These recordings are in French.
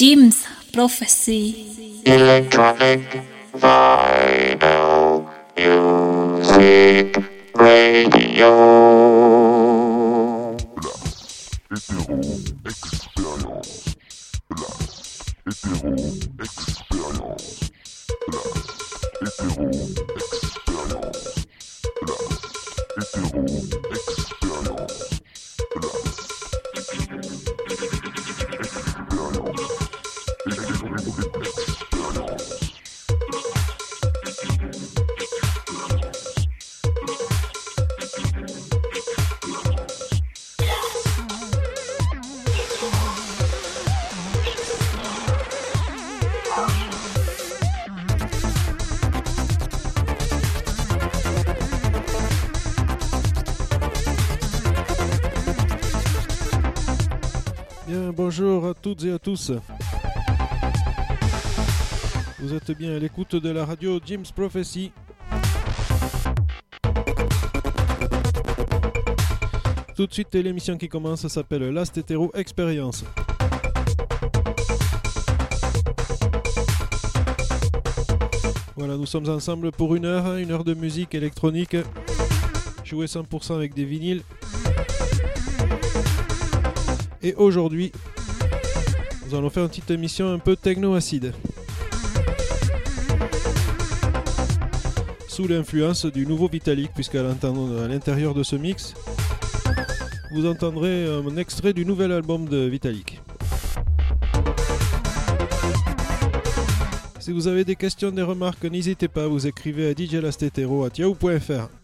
Jim's Prophecy. Electronic vinyl music radio. Expérience. Place. Hétéro expérience. Place. Hétéro expérience. toutes et à tous. Vous êtes bien à l'écoute de la radio Jim's Prophecy. Tout de suite, l'émission qui commence s'appelle Last Hetero Experience. Voilà, nous sommes ensemble pour une heure, une heure de musique électronique, jouer 100% avec des vinyles. Et aujourd'hui, nous allons faire une petite émission un peu techno-acide. Sous l'influence du nouveau Vitalik, puisqu'à l'intérieur de ce mix, vous entendrez un extrait du nouvel album de Vitalik. Si vous avez des questions, des remarques, n'hésitez pas, à vous écrivez à djlastetero.yahoo.fr.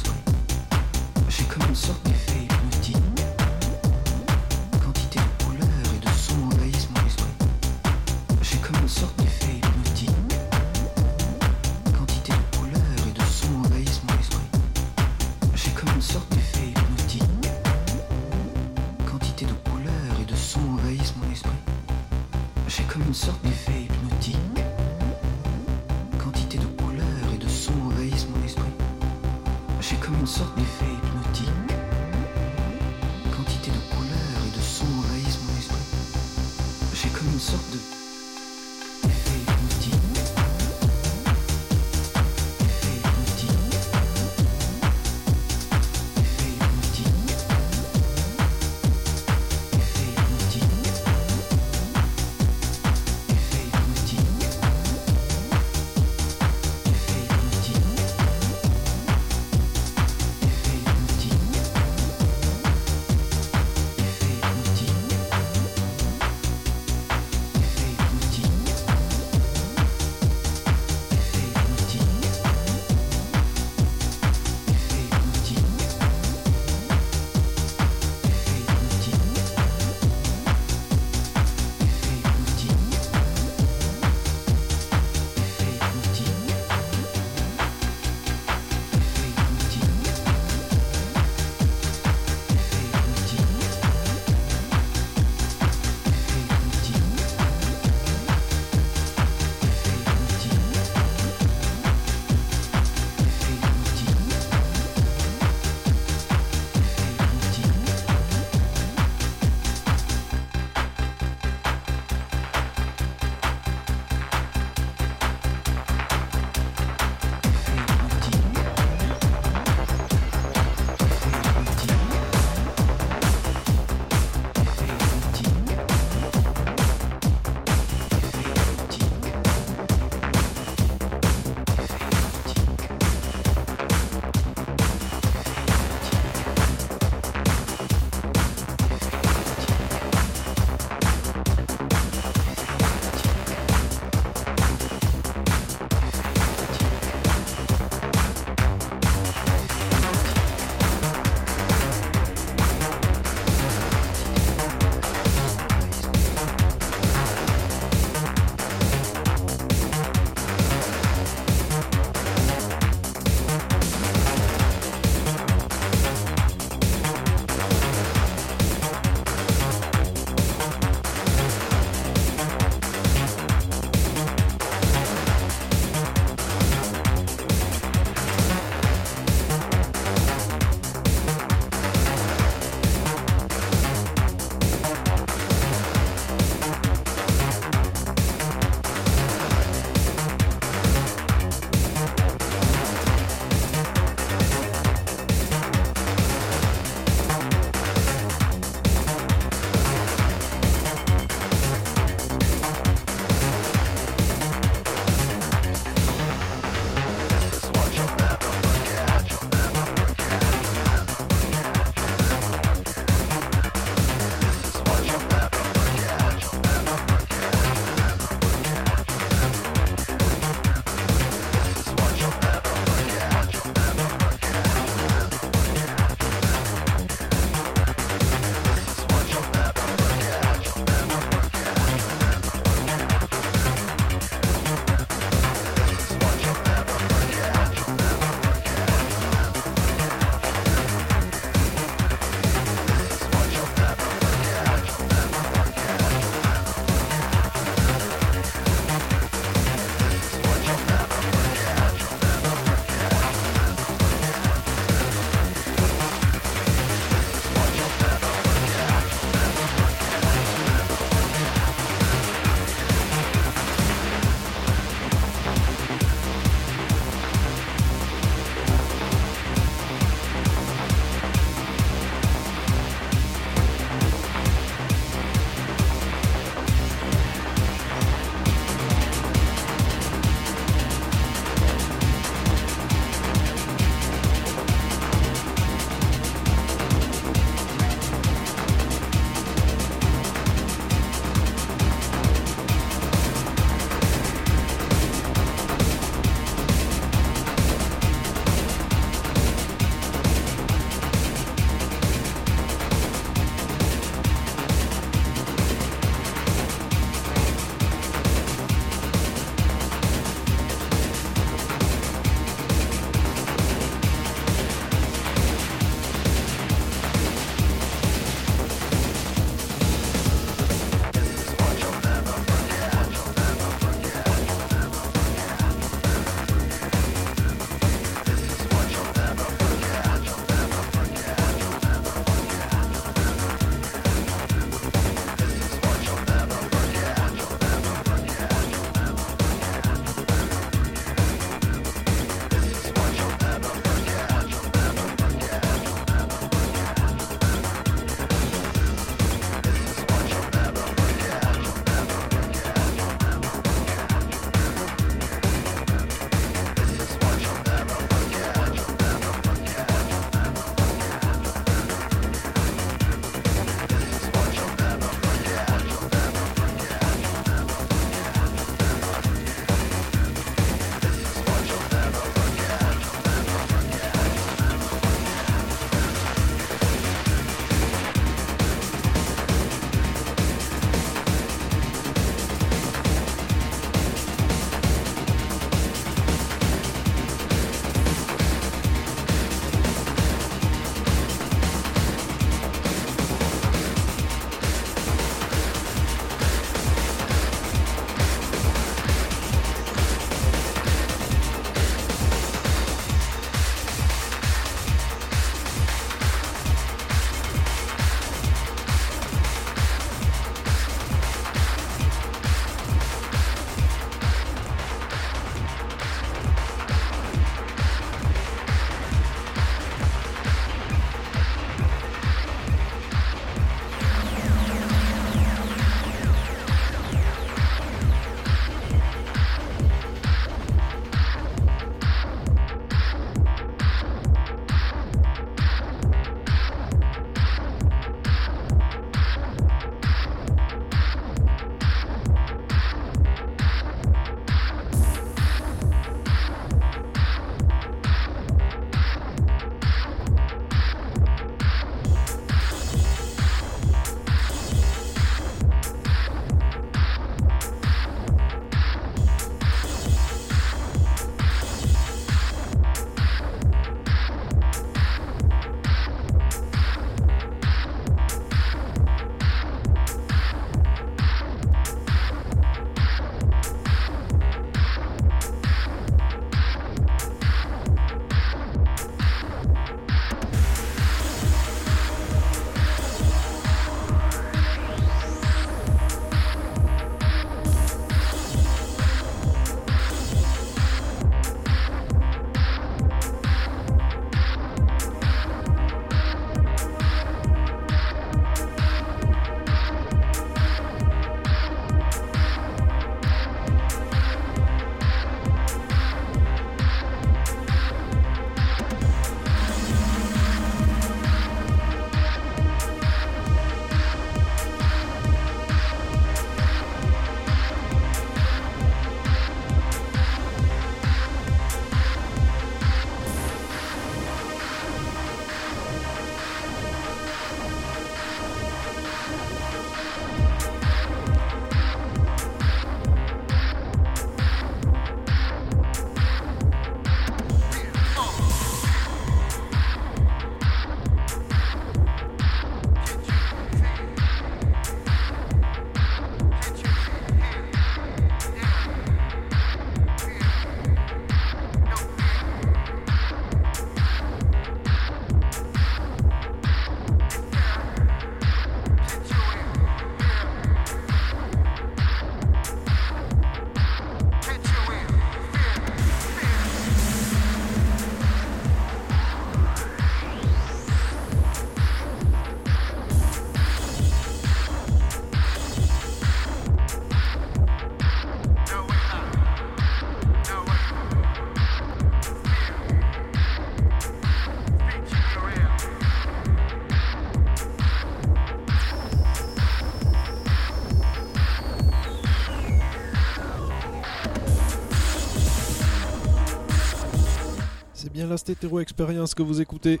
bien la Stétéro Experience que vous écoutez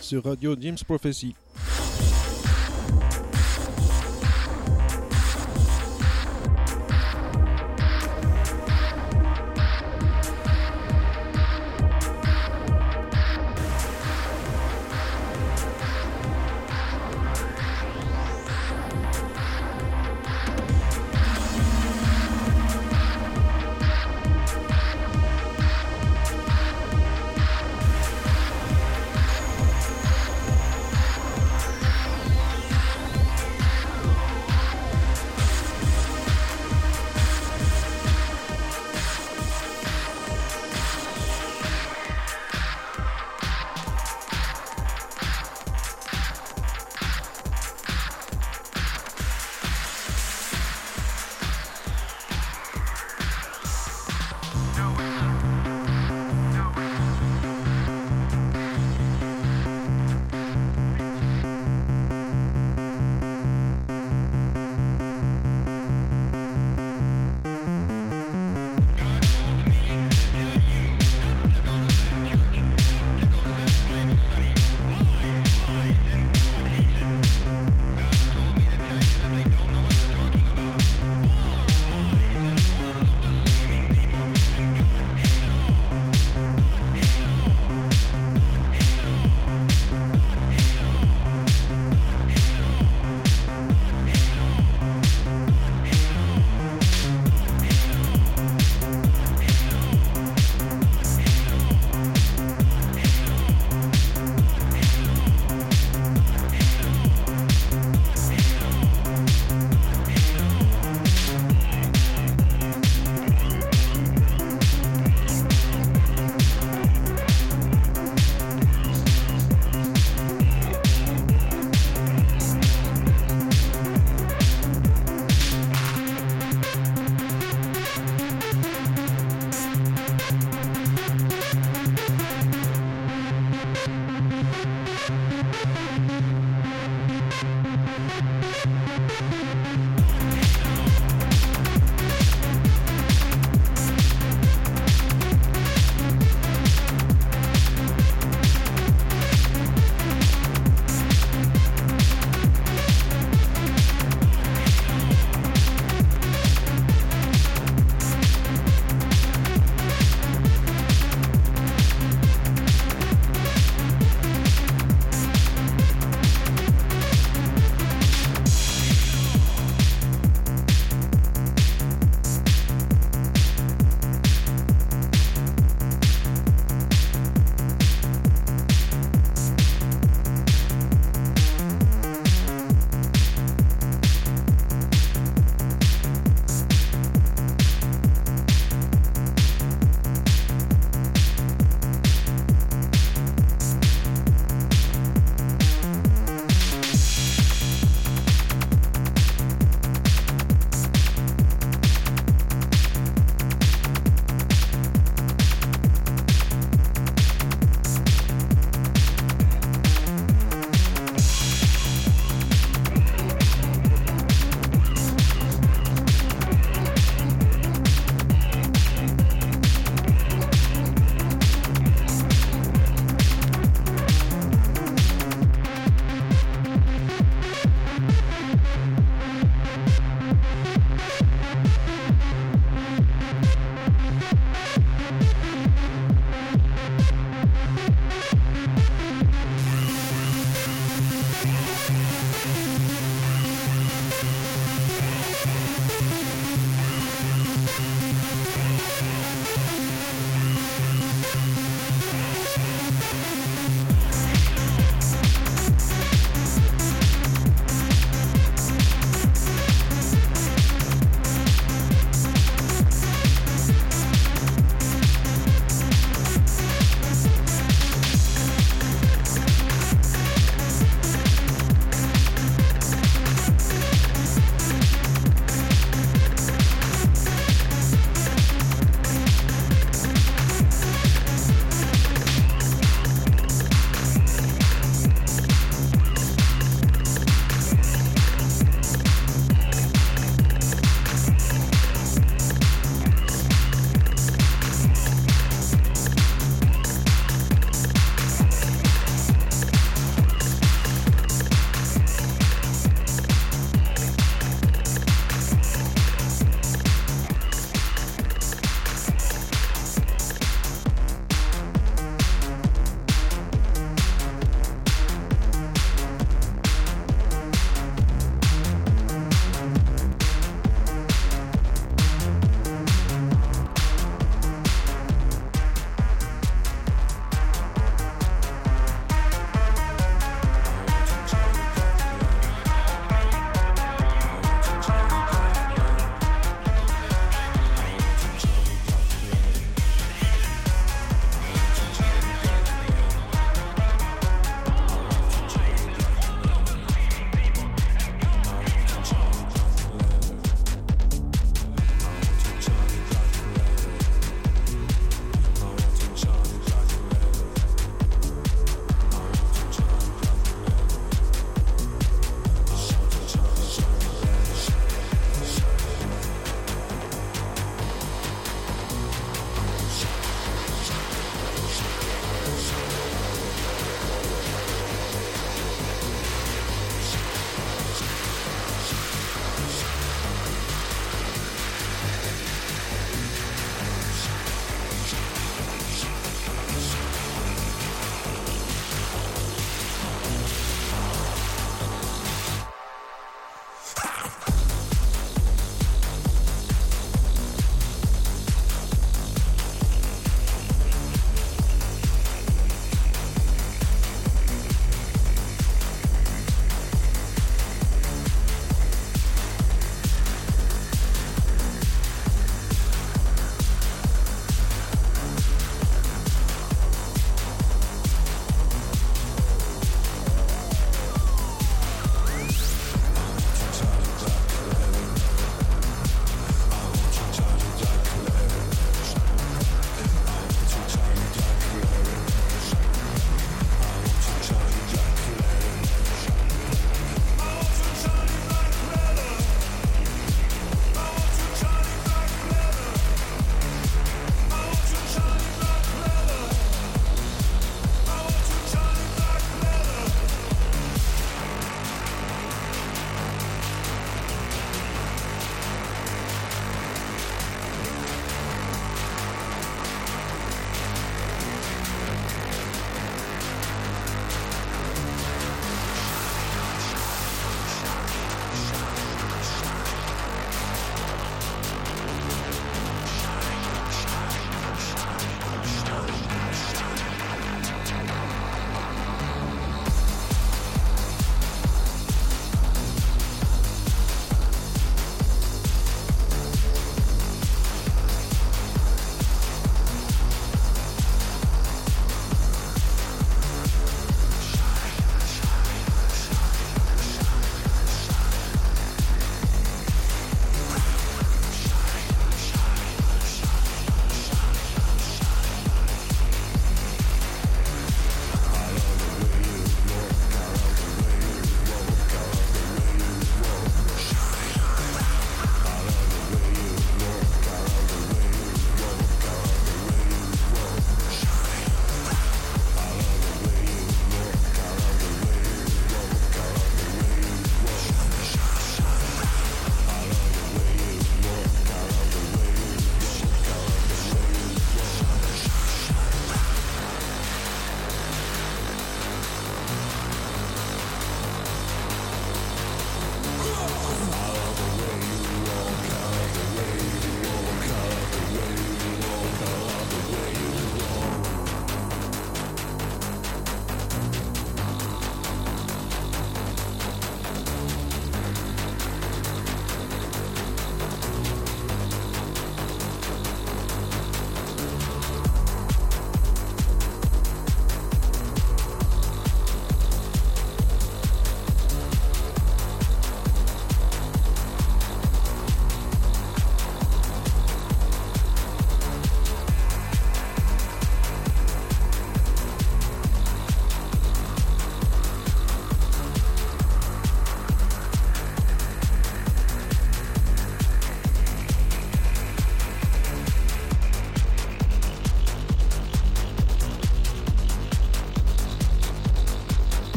sur Radio James Prophecy.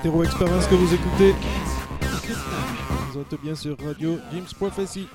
Hétéro Experience que vous écoutez. Vous êtes bien sur Radio James Prophecy.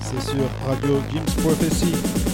C'est sur Radio Games Prophecy.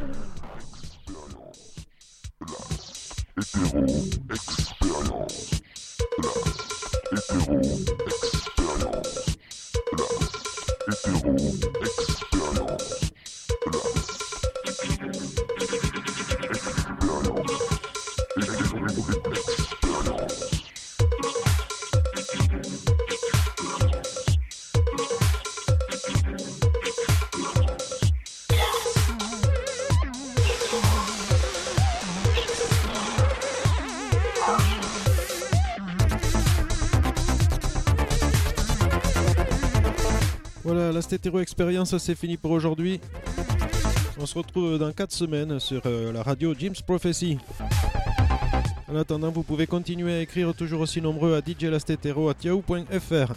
Expérience. Hétéro. Expérience. Hétéro. Expérience. Stétéro Expérience, c'est fini pour aujourd'hui. On se retrouve dans 4 semaines sur euh, la radio Jim's Prophecy. En attendant, vous pouvez continuer à écrire toujours aussi nombreux à djlastetero.yahoo.fr.